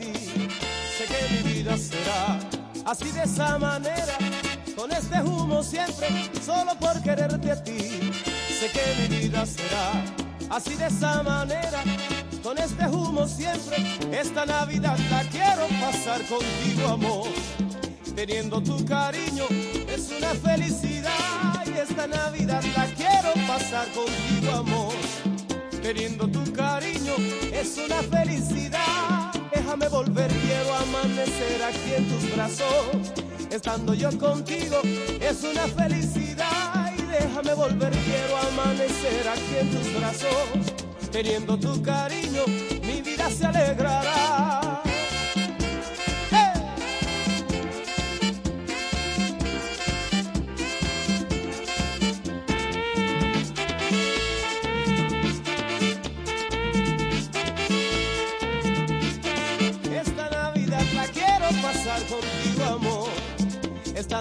Sé que mi vida será así de esa manera, con este humo siempre, solo por quererte a ti. Sé que mi vida será así de esa manera, con este humo siempre. Esta Navidad la quiero pasar contigo, amor. Teniendo tu cariño es una felicidad y esta Navidad la quiero pasar contigo, amor. Teniendo tu cariño es una felicidad déjame volver, quiero amanecer aquí en tus brazos. Estando yo contigo es una felicidad y déjame volver, quiero amanecer aquí en tus brazos. Teniendo tu cariño, mi vida se alegrará.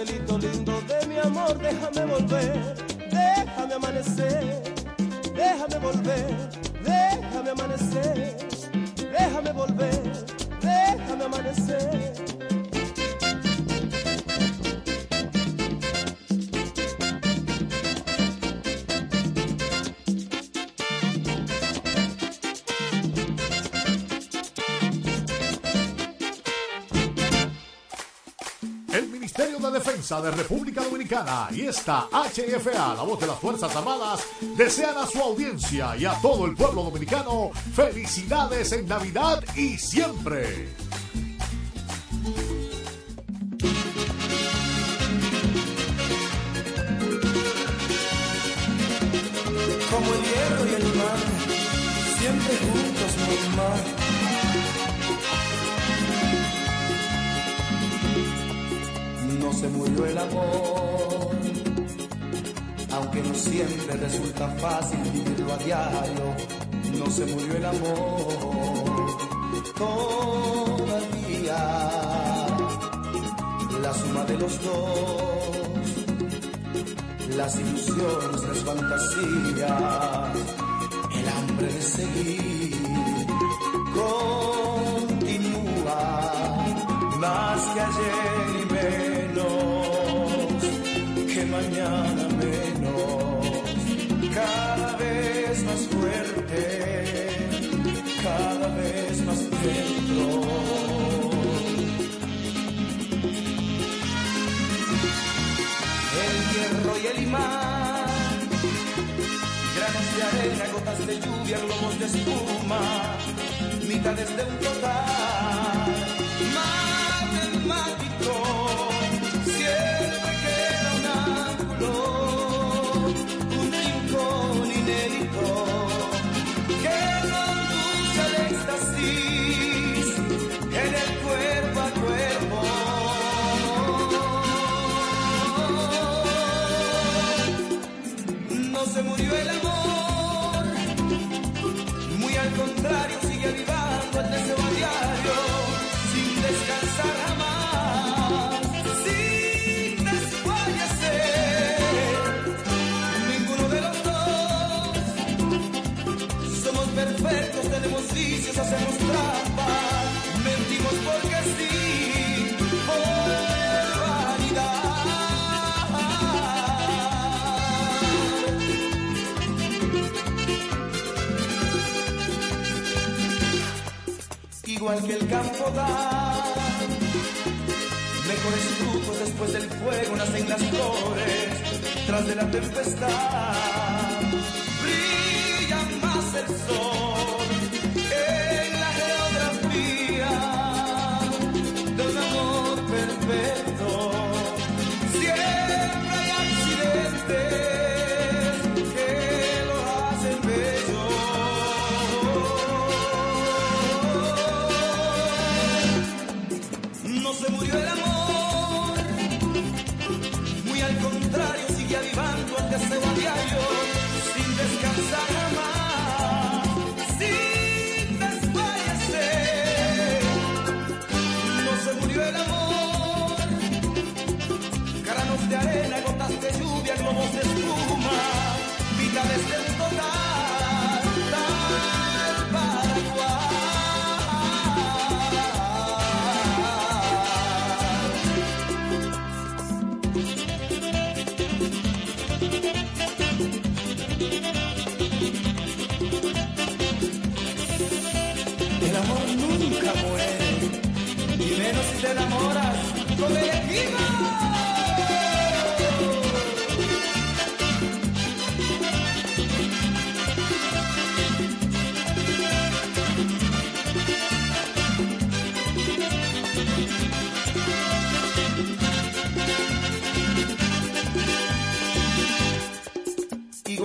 Tú, cielito lindo de Defensa de República Dominicana y esta HFA, la voz de las Fuerzas Armadas, desean a su audiencia y a todo el pueblo dominicano felicidades en Navidad y siempre. Resulta fácil vivirlo a diario. No se murió el amor, todavía la suma de los dos las ilusiones, las fantasías, el hambre de seguir continúa más que ayer y menos que mañana mitades de un total matemático, tempestad.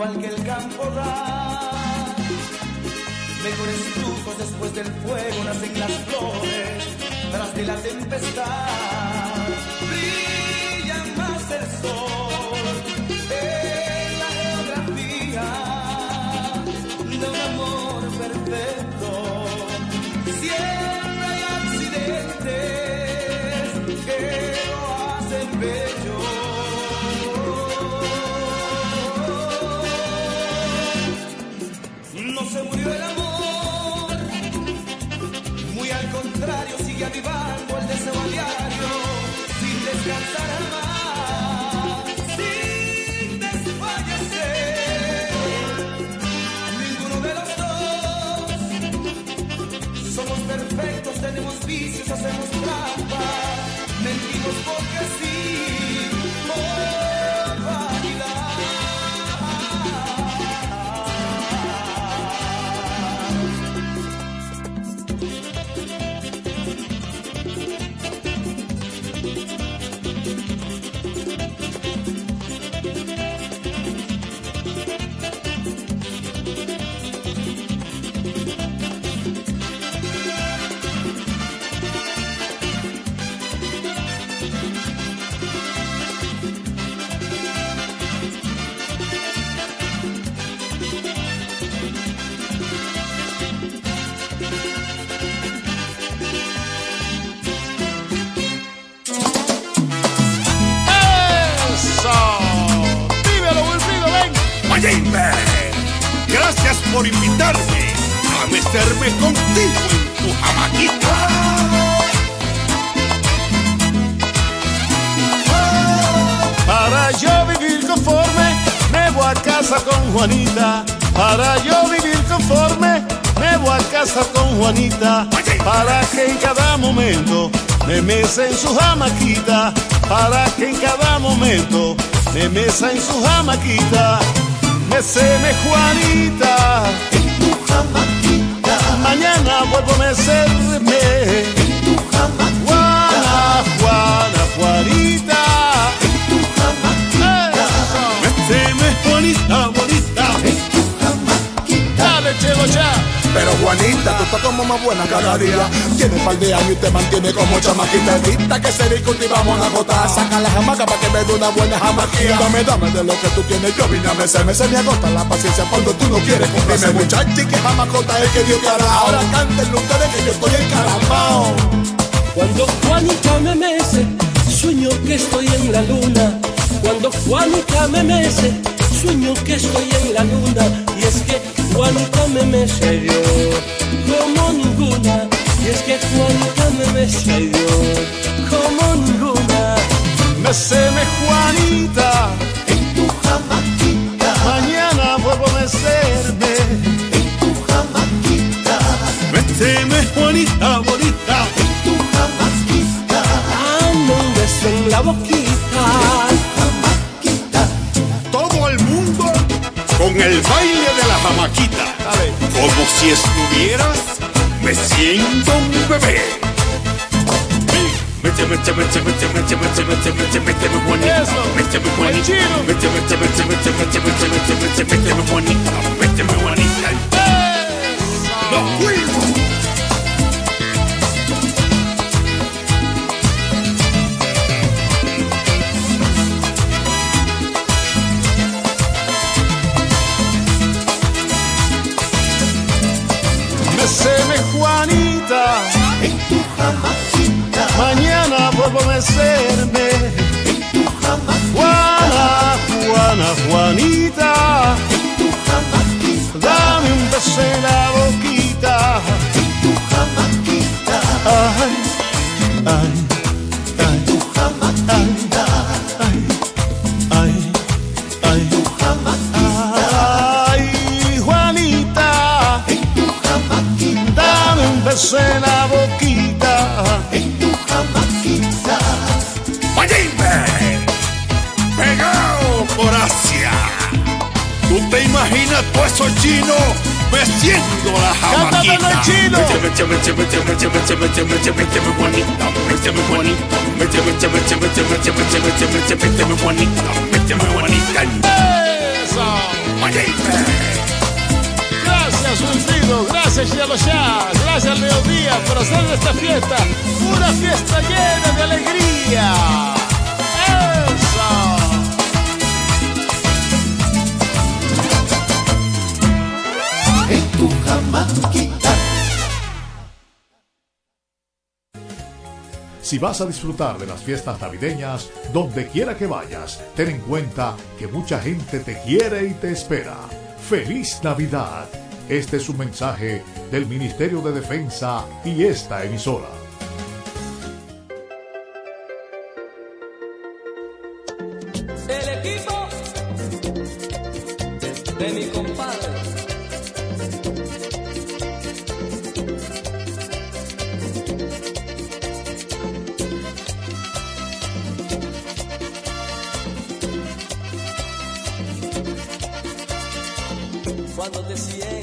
Igual que el campo da. Mejores frutos después del fuego nacen las flores, tras de la tempestad tenemos vicios, hacemos trampa, mentimos porque sí, Gracias por invitarme a meterme contigo en tu jamaquita. Para yo vivir conforme, me voy a casa con Juanita. Para yo vivir conforme, me voy a casa con Juanita. Para que en cada momento me mesa en su jamaquita. Para que en cada momento me mesa en su jamaquita. Meseme Juanita. En tu jamaquita. Mañana vuelvo a mecerme. En tu jamaquita. Juana, Juana, Juanita. Méteme, bonita, bonita. Dale, chelo, ya. Pero Juanita, tú estás como más buena cada día. Tiene par de años y te mantiene como chamaquita. Evita que se discutivamos una gota. Saca la jamaca para que me dé una buena jamaquilla. Dame, dame de lo que tú tienes. Yo vine a mecerme, se me agota la paciencia cuando tú no quieres cumplirme. Muchacha, y que jamacota es que Dios te hará. Ahora cántenlo ustedes que yo estoy encaramao. Cuando Juanita me mece, sueño que estoy en la luna. Cuando Juanita me mece, sueño que estoy en la luna. Y es que Juanita me me como ninguna. Y es que Juanita me me como ninguna. Me seme Juanita en tu jamaquita. Mañana vuelvo a mecerme en tu jamaquita. Me seme Juanita bonita en tu jamaquita. Dame un beso en la boquita. En jamaquita. Todo el mundo con el baile como si estuvieras, me siento un bebé. Méteme, méteme, méteme, méteme, méteme, méteme, méteme bonita, méteme bonita, méteme, méteme, méteme, méteme, méteme, méteme méteme. chino. Gracias, Wilfrido. Gracias, Yaloshá. Gracias, Leodía, por hacer esta fiesta una fiesta llena de alegría. Eso. tu Si vas a disfrutar de las fiestas navideñas, donde quiera que vayas, ten en cuenta que mucha gente te quiere y te espera. ¡Feliz Navidad! Este es un mensaje del Ministerio de Defensa y esta emisora. Yeah.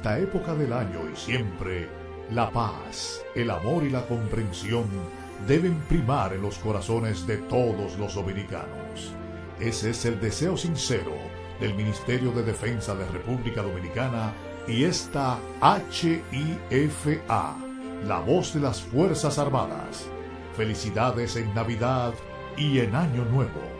esta época del año y siempre, la paz, el amor y la comprensión deben primar en los corazones de todos los dominicanos. Ese es el deseo sincero del Ministerio de Defensa de República Dominicana y esta HIFA, la voz de las Fuerzas Armadas. Felicidades en Navidad y en Año Nuevo.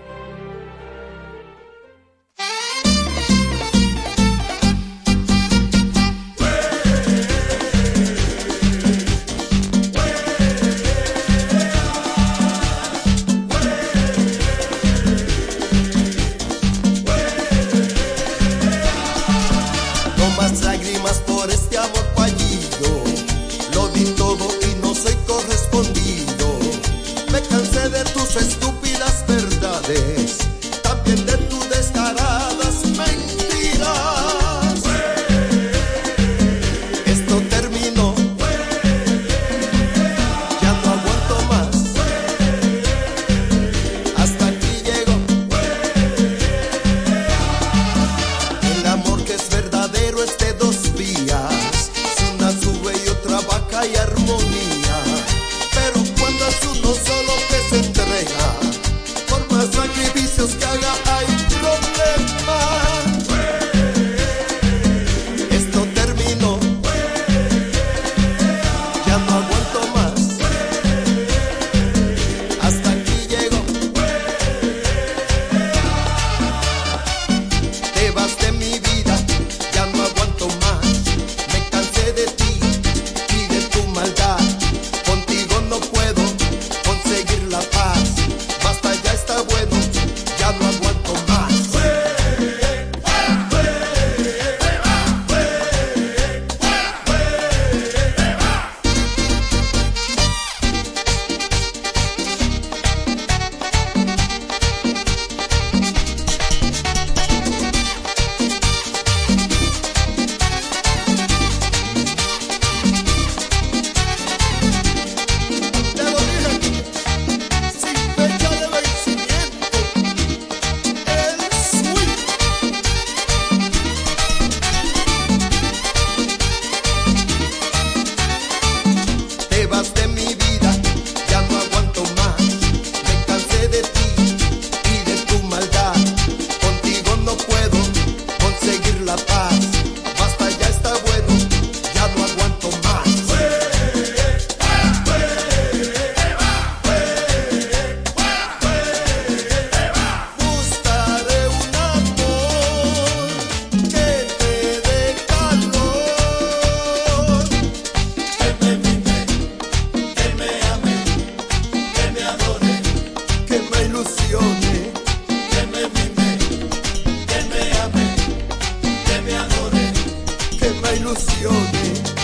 que me ilusione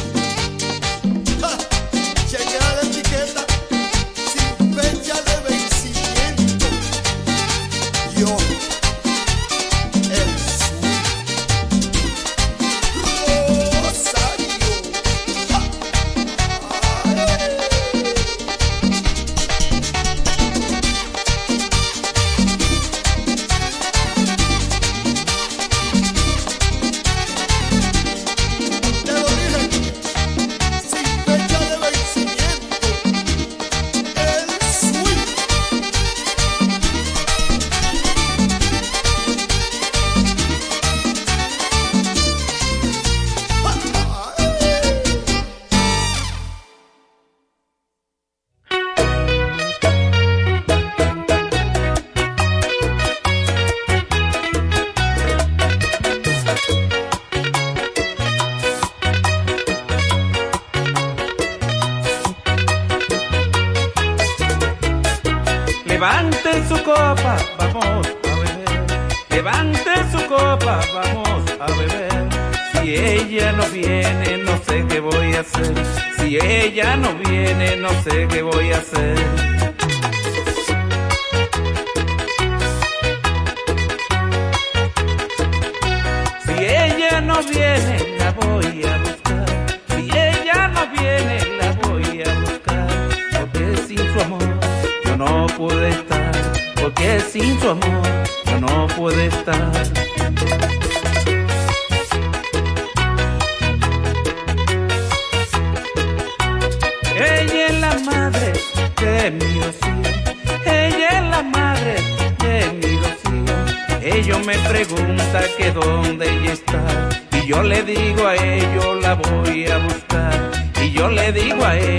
te digo a él.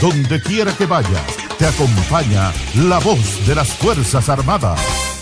Donde quiera que vayas, te acompaña la voz de las Fuerzas Armadas.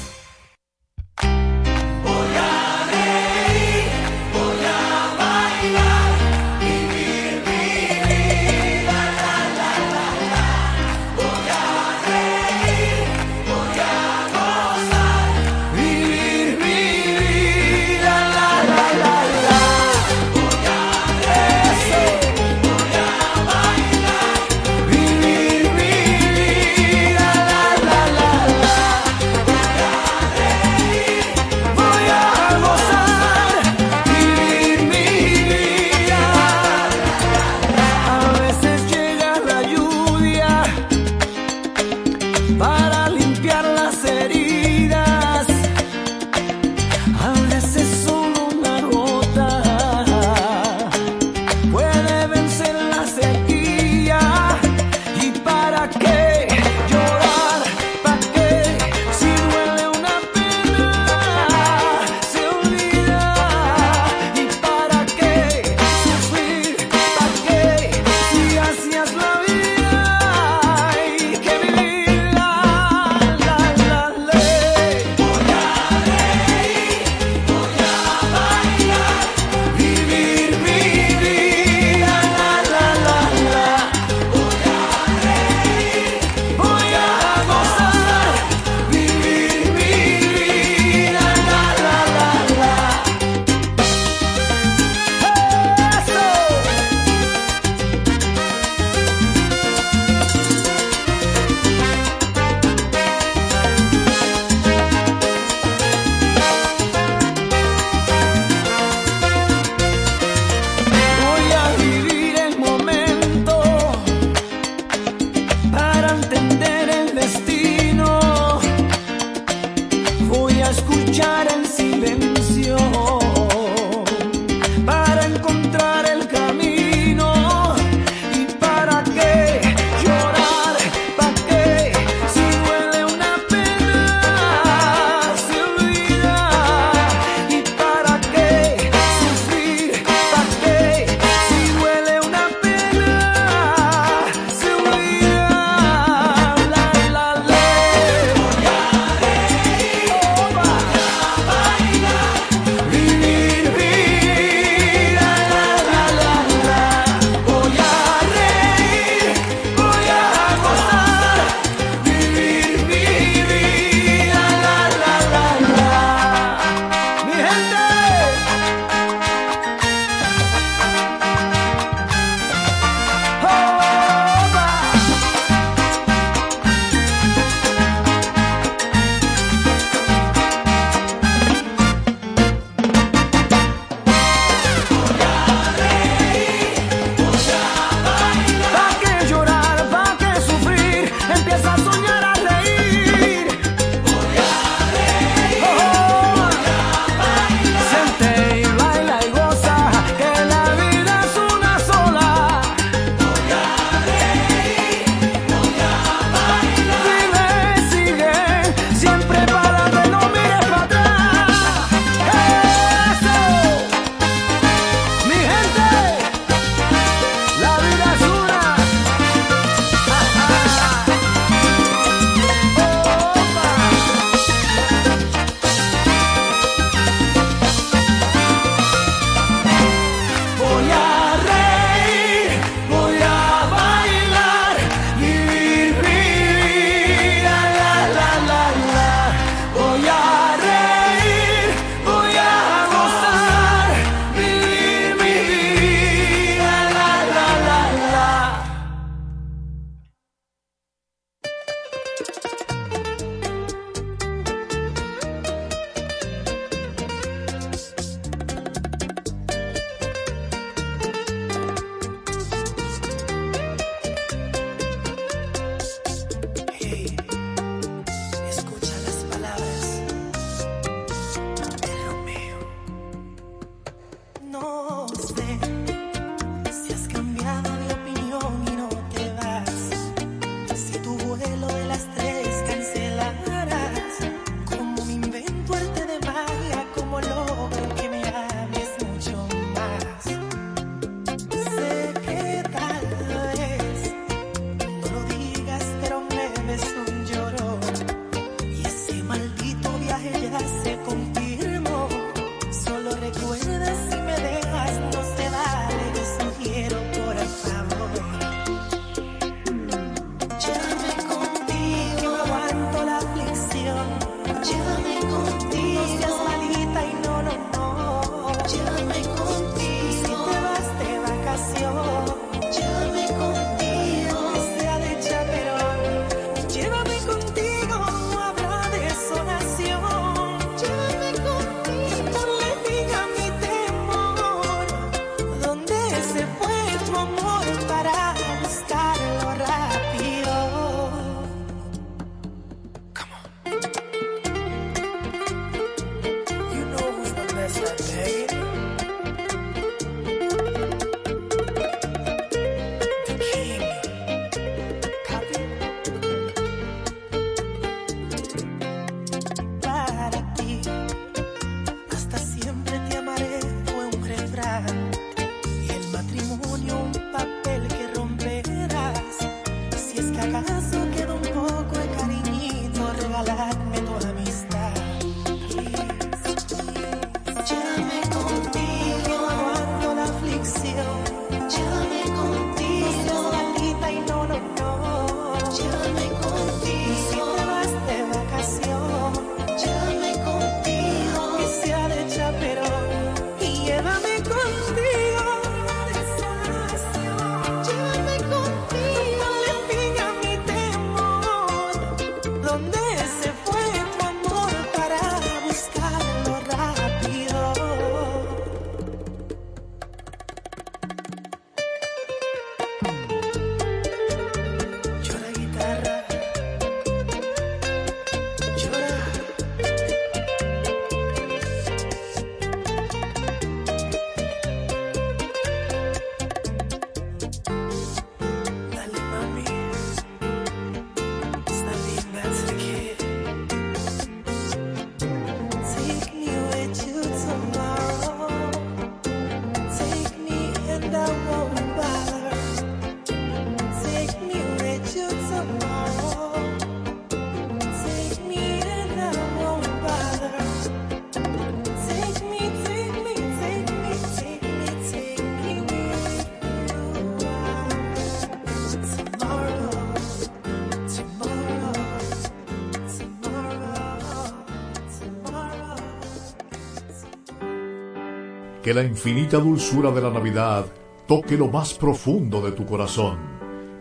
que la infinita dulzura de la Navidad toque lo más profundo de tu corazón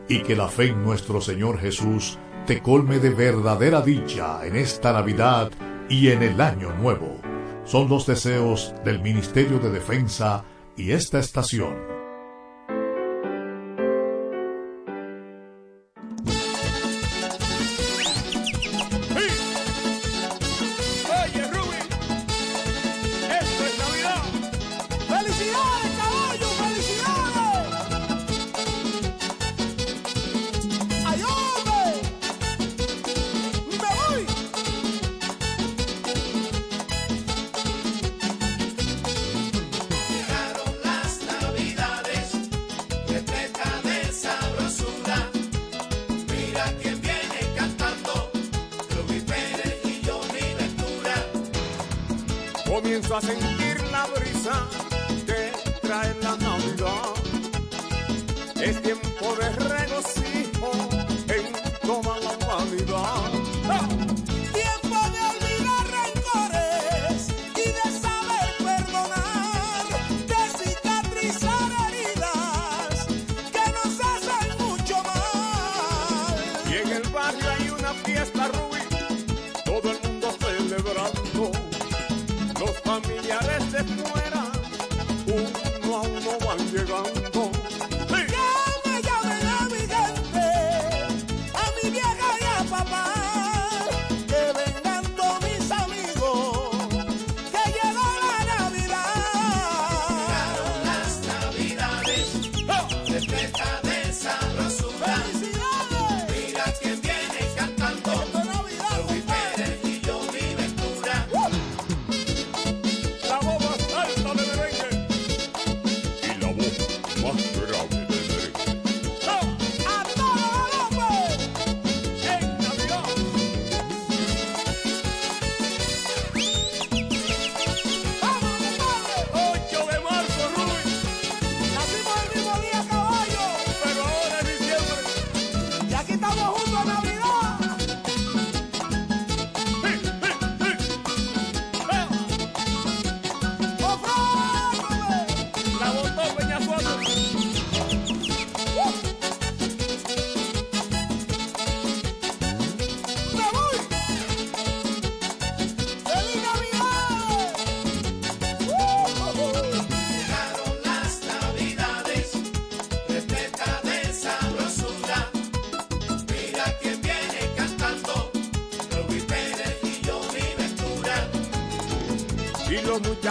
y que la fe en nuestro Señor Jesús te colme de verdadera dicha en esta Navidad y en el Año Nuevo. Son los deseos del Ministerio de Defensa y esta estación.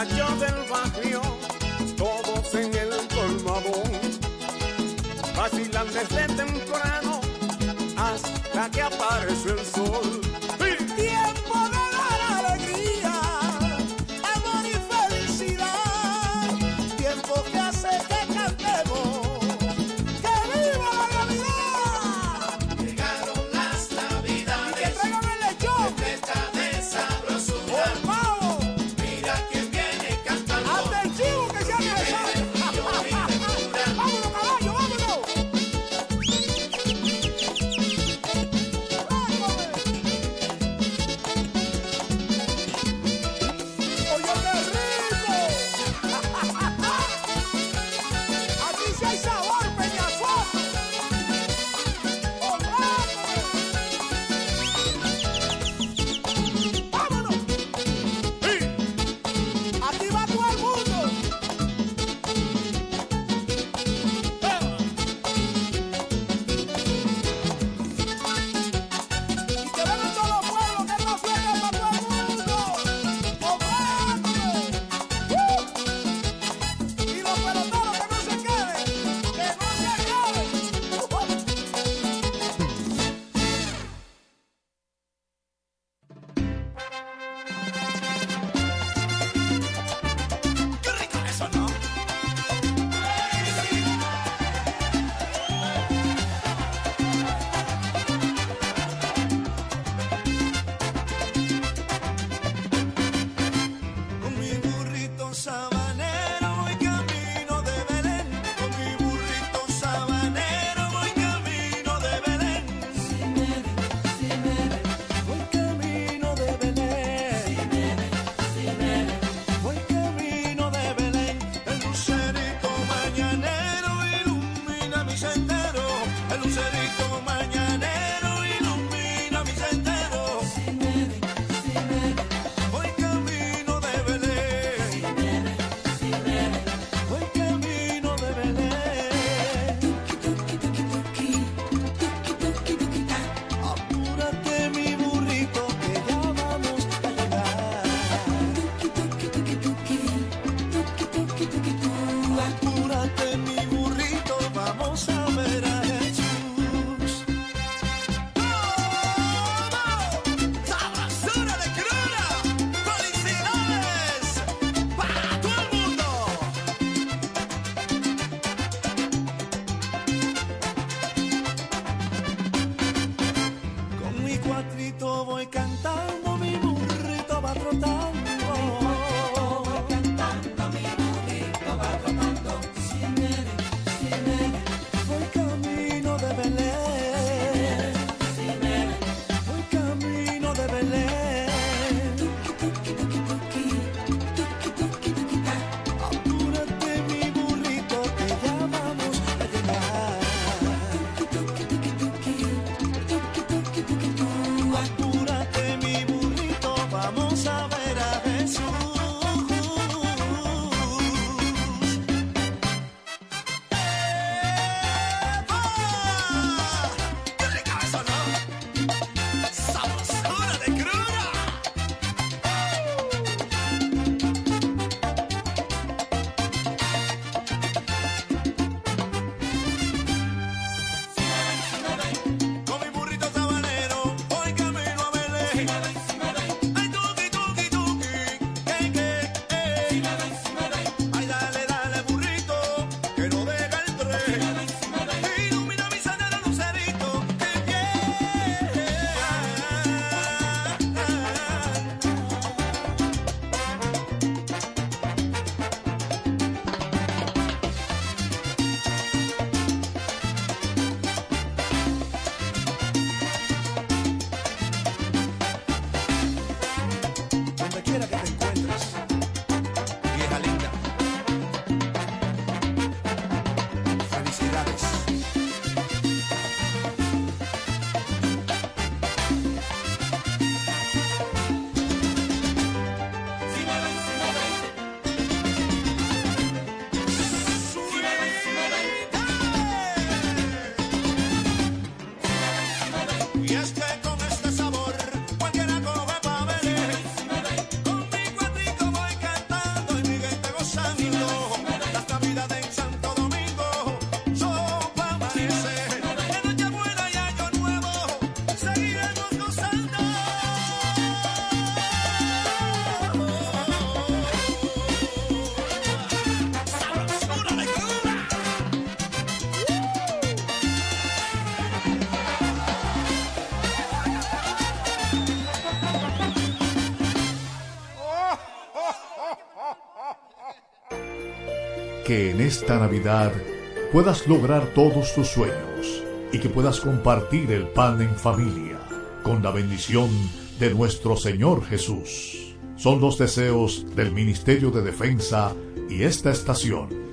Jumping. que en esta Navidad puedas lograr todos tus sueños y que puedas compartir el pan en familia con la bendición de nuestro Señor Jesús. Son los deseos del Ministerio de Defensa y esta estación.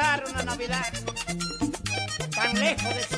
pasar una Navidad tan lejos de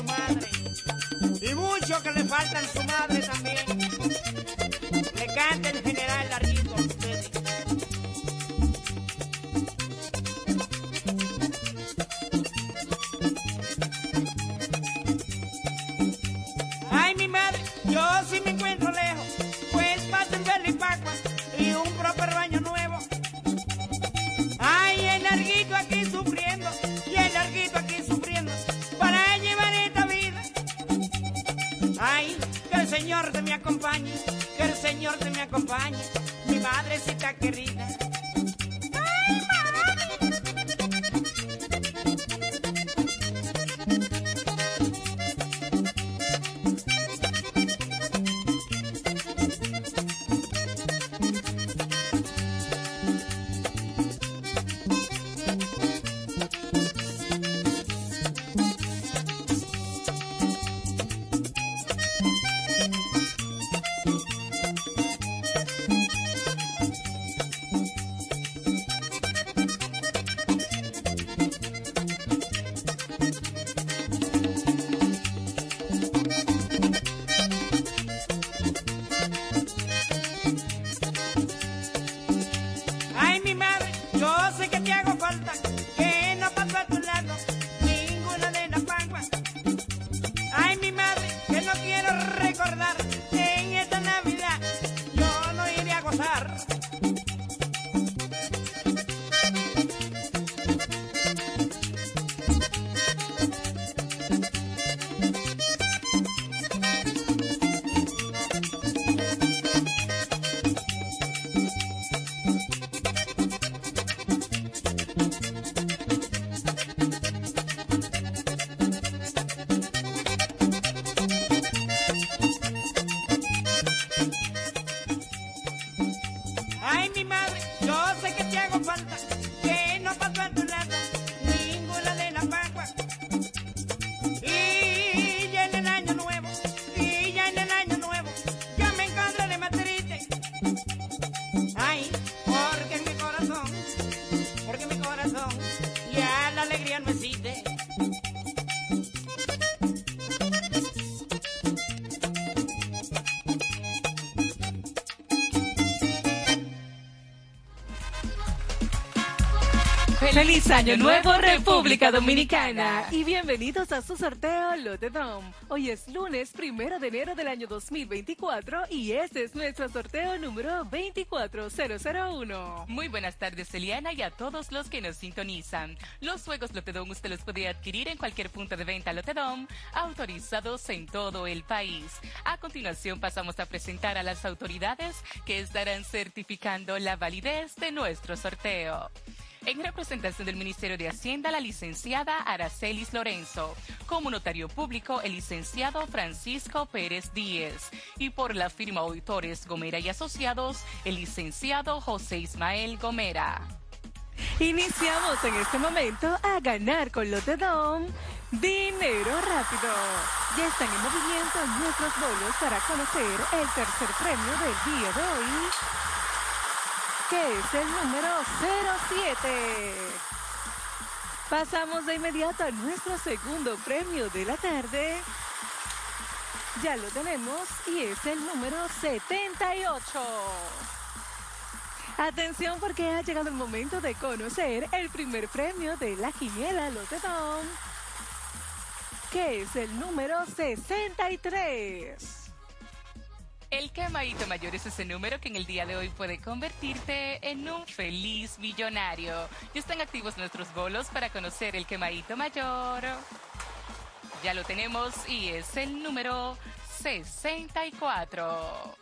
¡Feliz Año Nuevo, República Dominicana! Y bienvenidos a su sorteo Lotedom. Hoy es lunes primero de enero del año 2024 y este es nuestro sorteo número 24001. Muy buenas tardes, Eliana, y a todos los que nos sintonizan. Los juegos Lotedom usted los puede adquirir en cualquier punto de venta Lotedom, autorizados en todo el país. A continuación pasamos a presentar a las autoridades que estarán certificando la validez de nuestro sorteo. En representación del Ministerio de Hacienda, la licenciada Aracelis Lorenzo. Como notario público, el licenciado Francisco Pérez Díez. Y por la firma Auditores Gomera y Asociados, el licenciado José Ismael Gomera. Iniciamos en este momento a ganar con Lotedom dinero rápido. Ya están en movimiento nuestros bolos para conocer el tercer premio del día de hoy, que es el número 07. Pasamos de inmediato a nuestro segundo premio de la tarde. Ya lo tenemos y es el número 78. Atención porque ha llegado el momento de conocer el primer premio de la Quiniela Lotedom, que es el número 63. El quemadito mayor es ese número que en el día de hoy puede convertirte en un feliz millonario. Ya están activos nuestros bolos para conocer el quemadito mayor. Ya lo tenemos y es el número 64.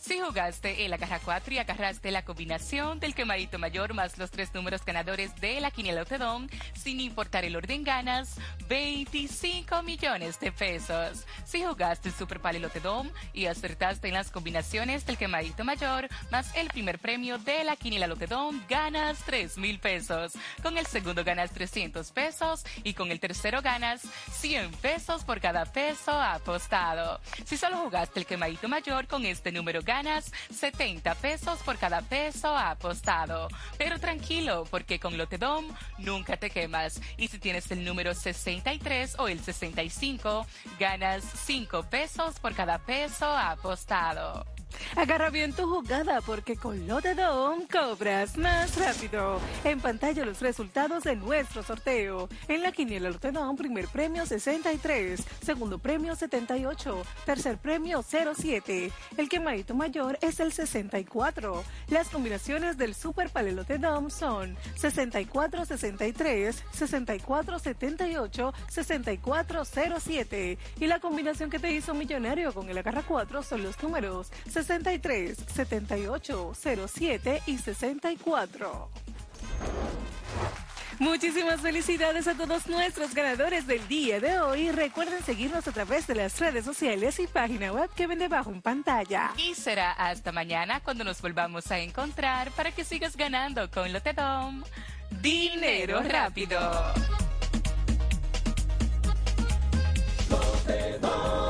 Si jugaste en la caja 4 y agarraste la combinación del quemadito mayor más los tres números ganadores de la quiniela Lotedom, sin importar el orden ganas 25 millones de pesos. Si jugaste el Super Lotedom y acertaste en las combinaciones del quemadito mayor más el primer premio de la quiniela Lotedom, ganas 3 mil pesos. Con el segundo ganas 300 pesos y con el tercero ganas 100 pesos por cada peso apostado. Si solo jugaste el quemadito mayor con este número ganas 70 pesos por cada peso apostado. Pero tranquilo, porque con Lotedom nunca te quemas. Y si tienes el número 63 o el 65, ganas 5 pesos por cada peso apostado. Agarra bien tu jugada porque con Lotedom cobras más rápido. En pantalla los resultados de nuestro sorteo. En la quiniela Lotedom, primer premio 63, segundo premio 78, tercer premio 07. El quemadito mayor es el 64. Las combinaciones del Super Palelote Dom son 64-63, 64-78, 64-07. Y la combinación que te hizo millonario con el agarra 4 son los números 63, 78, 07 y 64. Muchísimas felicidades a todos nuestros ganadores del día de hoy. Recuerden seguirnos a través de las redes sociales y página web que ven debajo en pantalla. Y será hasta mañana cuando nos volvamos a encontrar para que sigas ganando con Lotedom. Dinero rápido. Más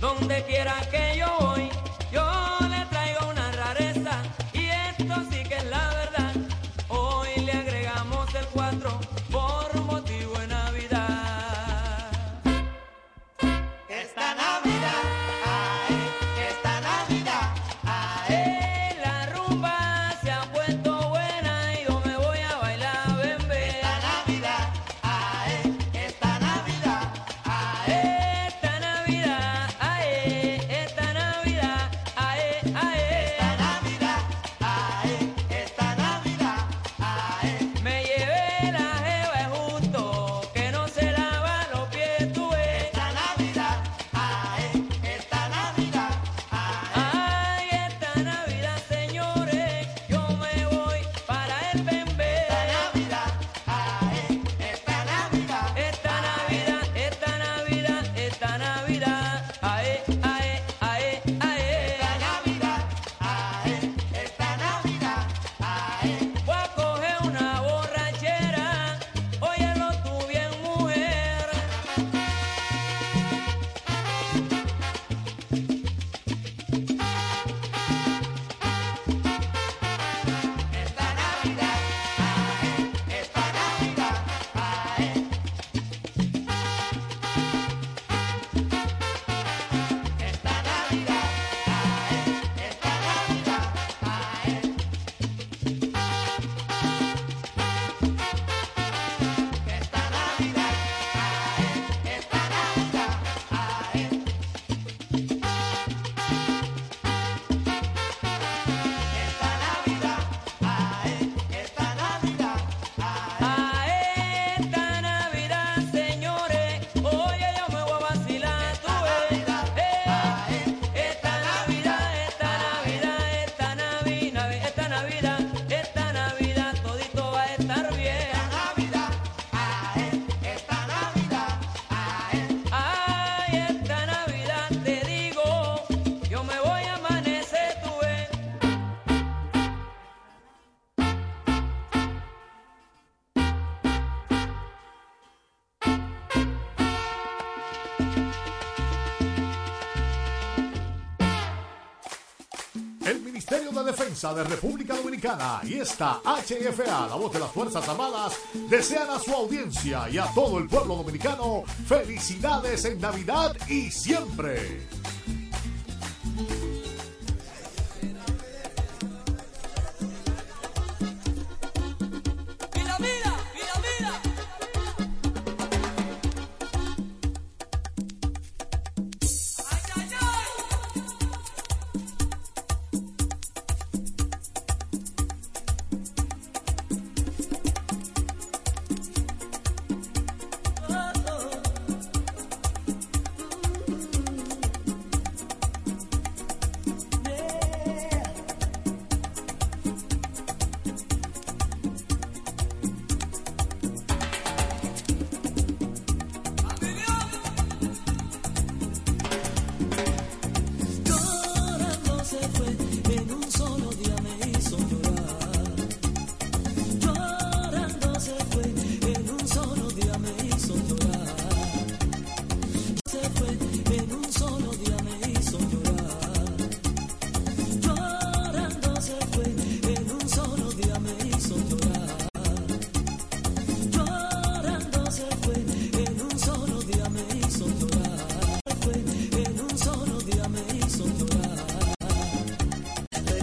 donde quiera que yo Alianza de República Dominicana y esta HFA, la voz de las Fuerzas Armadas, desean a su audiencia y a todo el pueblo dominicano felicidades en Navidad y siempre.